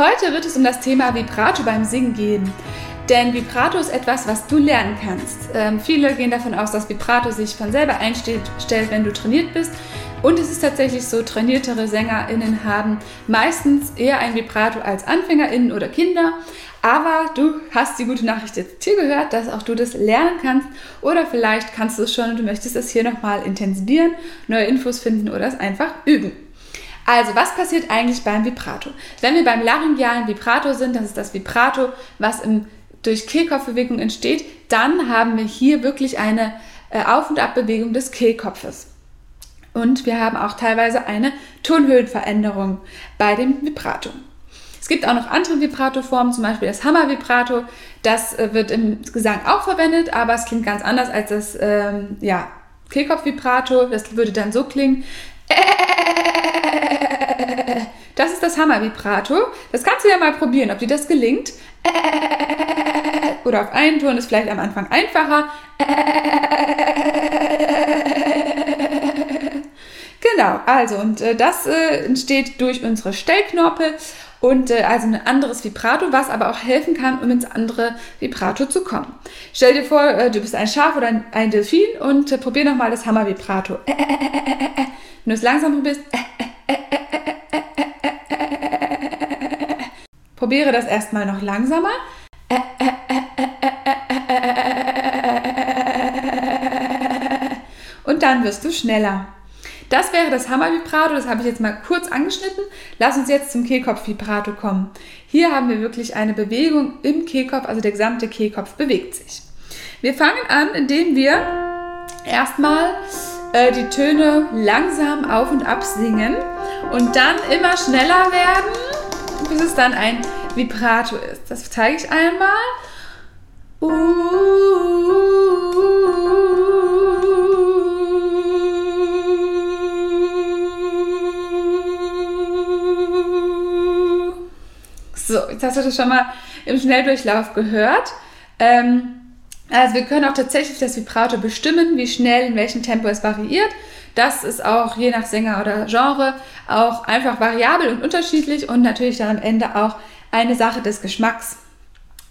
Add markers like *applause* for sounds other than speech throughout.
Heute wird es um das Thema Vibrato beim Singen gehen. Denn Vibrato ist etwas, was du lernen kannst. Ähm, viele gehen davon aus, dass Vibrato sich von selber einstellt, wenn du trainiert bist. Und es ist tatsächlich so, trainiertere SängerInnen haben meistens eher ein Vibrato als AnfängerInnen oder Kinder. Aber du hast die gute Nachricht jetzt hier gehört, dass auch du das lernen kannst. Oder vielleicht kannst du es schon und du möchtest es hier nochmal intensivieren, neue Infos finden oder es einfach üben. Also, was passiert eigentlich beim Vibrato? Wenn wir beim laryngealen Vibrato sind, das ist das Vibrato, was im, durch Kehlkopfbewegung entsteht, dann haben wir hier wirklich eine äh, Auf- und Abbewegung des Kehlkopfes. Und wir haben auch teilweise eine Tonhöhenveränderung bei dem Vibrato. Es gibt auch noch andere Vibrato-Formen, zum Beispiel das Hammer-Vibrato. Das äh, wird im Gesang auch verwendet, aber es klingt ganz anders als das ähm, ja, Kehlkopf-Vibrato. Das würde dann so klingen. *laughs* Das ist das Hammer-Vibrato. Das kannst du ja mal probieren, ob dir das gelingt. Oder auf einen Ton ist vielleicht am Anfang einfacher. Genau, also und äh, das äh, entsteht durch unsere Stellknorpel und äh, also ein anderes Vibrato, was aber auch helfen kann, um ins andere Vibrato zu kommen. Stell dir vor, äh, du bist ein Schaf oder ein, ein Delfin und äh, probier nochmal das Hammer-Vibrato. Wenn du es langsam probierst, probiere das erstmal noch langsamer. Und dann wirst du schneller. Das wäre das Hammer-Vibrato, das habe ich jetzt mal kurz angeschnitten. Lass uns jetzt zum Kehlkopf-Vibrato kommen. Hier haben wir wirklich eine Bewegung im Kehlkopf, also der gesamte Kehlkopf bewegt sich. Wir fangen an, indem wir erstmal äh, die Töne langsam auf und ab singen und dann immer schneller werden, bis es dann ein Vibrato ist. Das zeige ich einmal. So, jetzt hast du das schon mal im Schnelldurchlauf gehört. Ähm, also wir können auch tatsächlich das Vibrato bestimmen, wie schnell, in welchem Tempo es variiert. Das ist auch je nach Sänger oder Genre auch einfach variabel und unterschiedlich und natürlich dann am Ende auch eine Sache des Geschmacks.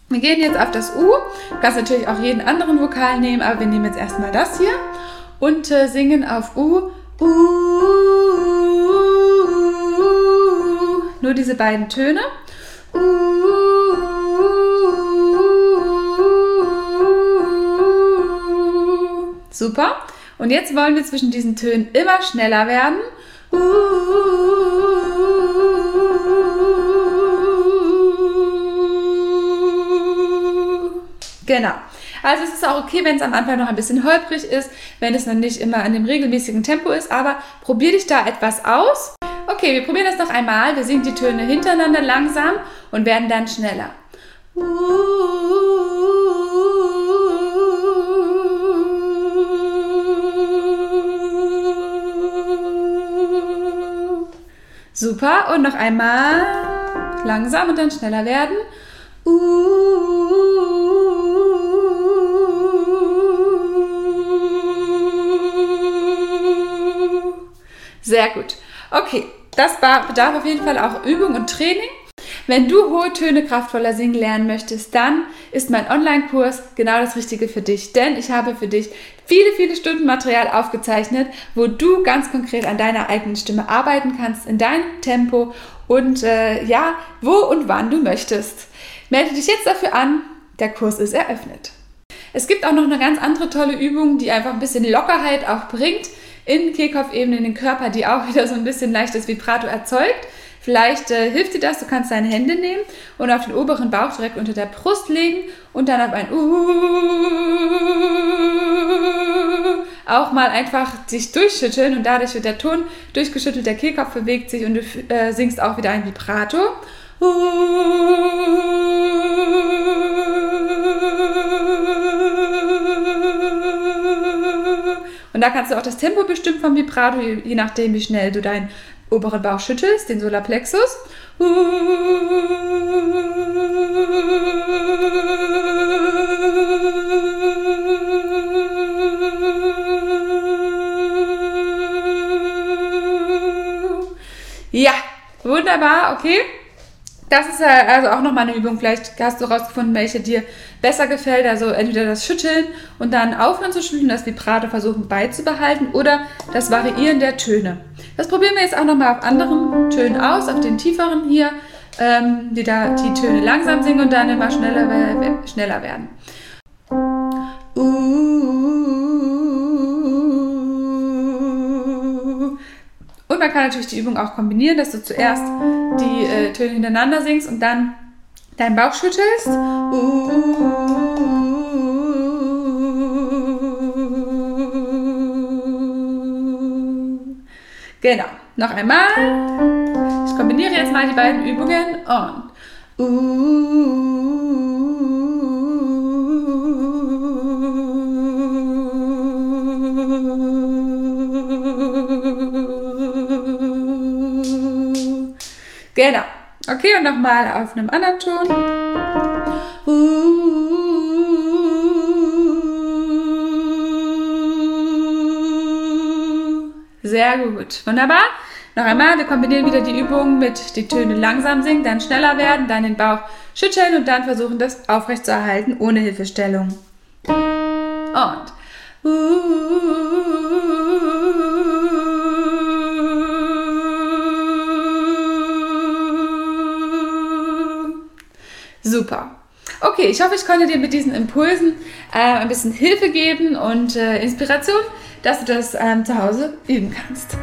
Wir gehen jetzt auf das U. Du kannst natürlich auch jeden anderen Vokal nehmen, aber wir nehmen jetzt erstmal das hier und äh, singen auf U. U. Nur diese beiden Töne. U. Super. Und jetzt wollen wir zwischen diesen Tönen immer schneller werden. Genau. Also es ist auch okay, wenn es am Anfang noch ein bisschen holprig ist, wenn es noch nicht immer in dem regelmäßigen Tempo ist, aber probier dich da etwas aus. Okay, wir probieren das noch einmal. Wir singen die Töne hintereinander langsam und werden dann schneller. Super. Und noch einmal langsam und dann schneller werden. Sehr gut. Okay, das bedarf auf jeden Fall auch Übung und Training. Wenn du hohe Töne kraftvoller singen lernen möchtest, dann ist mein Online-Kurs genau das Richtige für dich. Denn ich habe für dich viele, viele Stunden Material aufgezeichnet, wo du ganz konkret an deiner eigenen Stimme arbeiten kannst, in deinem Tempo und äh, ja, wo und wann du möchtest. Melde dich jetzt dafür an, der Kurs ist eröffnet. Es gibt auch noch eine ganz andere tolle Übung, die einfach ein bisschen Lockerheit auch bringt in Kehlkopfebene in den Körper, die auch *laughs* wieder so ein bisschen leichtes Vibrato erzeugt. Vielleicht äh, hilft dir das, du kannst deine Hände nehmen und auf den oberen Bauch direkt unter der Brust legen und dann auf ein uh, auch mal einfach dich durchschütteln und dadurch wird der Ton durchgeschüttelt, der Kehlkopf bewegt sich und du äh, singst auch wieder ein Vibrato. Und da kannst du auch das Tempo bestimmen vom Vibrato, je nachdem, wie schnell du deinen oberen Bauch schüttelst, den Solarplexus. Ja, wunderbar, okay. Das ist also auch nochmal eine Übung. Vielleicht hast du rausgefunden, welche dir besser gefällt. Also entweder das Schütteln und dann aufhören zu schütteln, das Vibrato versuchen beizubehalten oder das Variieren der Töne. Das probieren wir jetzt auch nochmal auf anderen Tönen aus, auf den tieferen hier, ähm, die da die Töne langsam singen und dann immer schneller, schneller werden. Und man kann natürlich die Übung auch kombinieren, dass du zuerst die äh, Töne hintereinander singst und dann deinen Bauch schüttelst. Genau. Noch einmal. Ich kombiniere jetzt mal die beiden Übungen und. Genau. Okay, und nochmal auf einem anderen Ton. Sehr gut. Wunderbar. Noch einmal, wir kombinieren wieder die Übung mit die Töne langsam singen, dann schneller werden, dann den Bauch schütteln und dann versuchen, das aufrecht zu erhalten ohne Hilfestellung. Und. Okay, ich hoffe, ich konnte dir mit diesen Impulsen äh, ein bisschen Hilfe geben und äh, Inspiration, dass du das ähm, zu Hause üben kannst.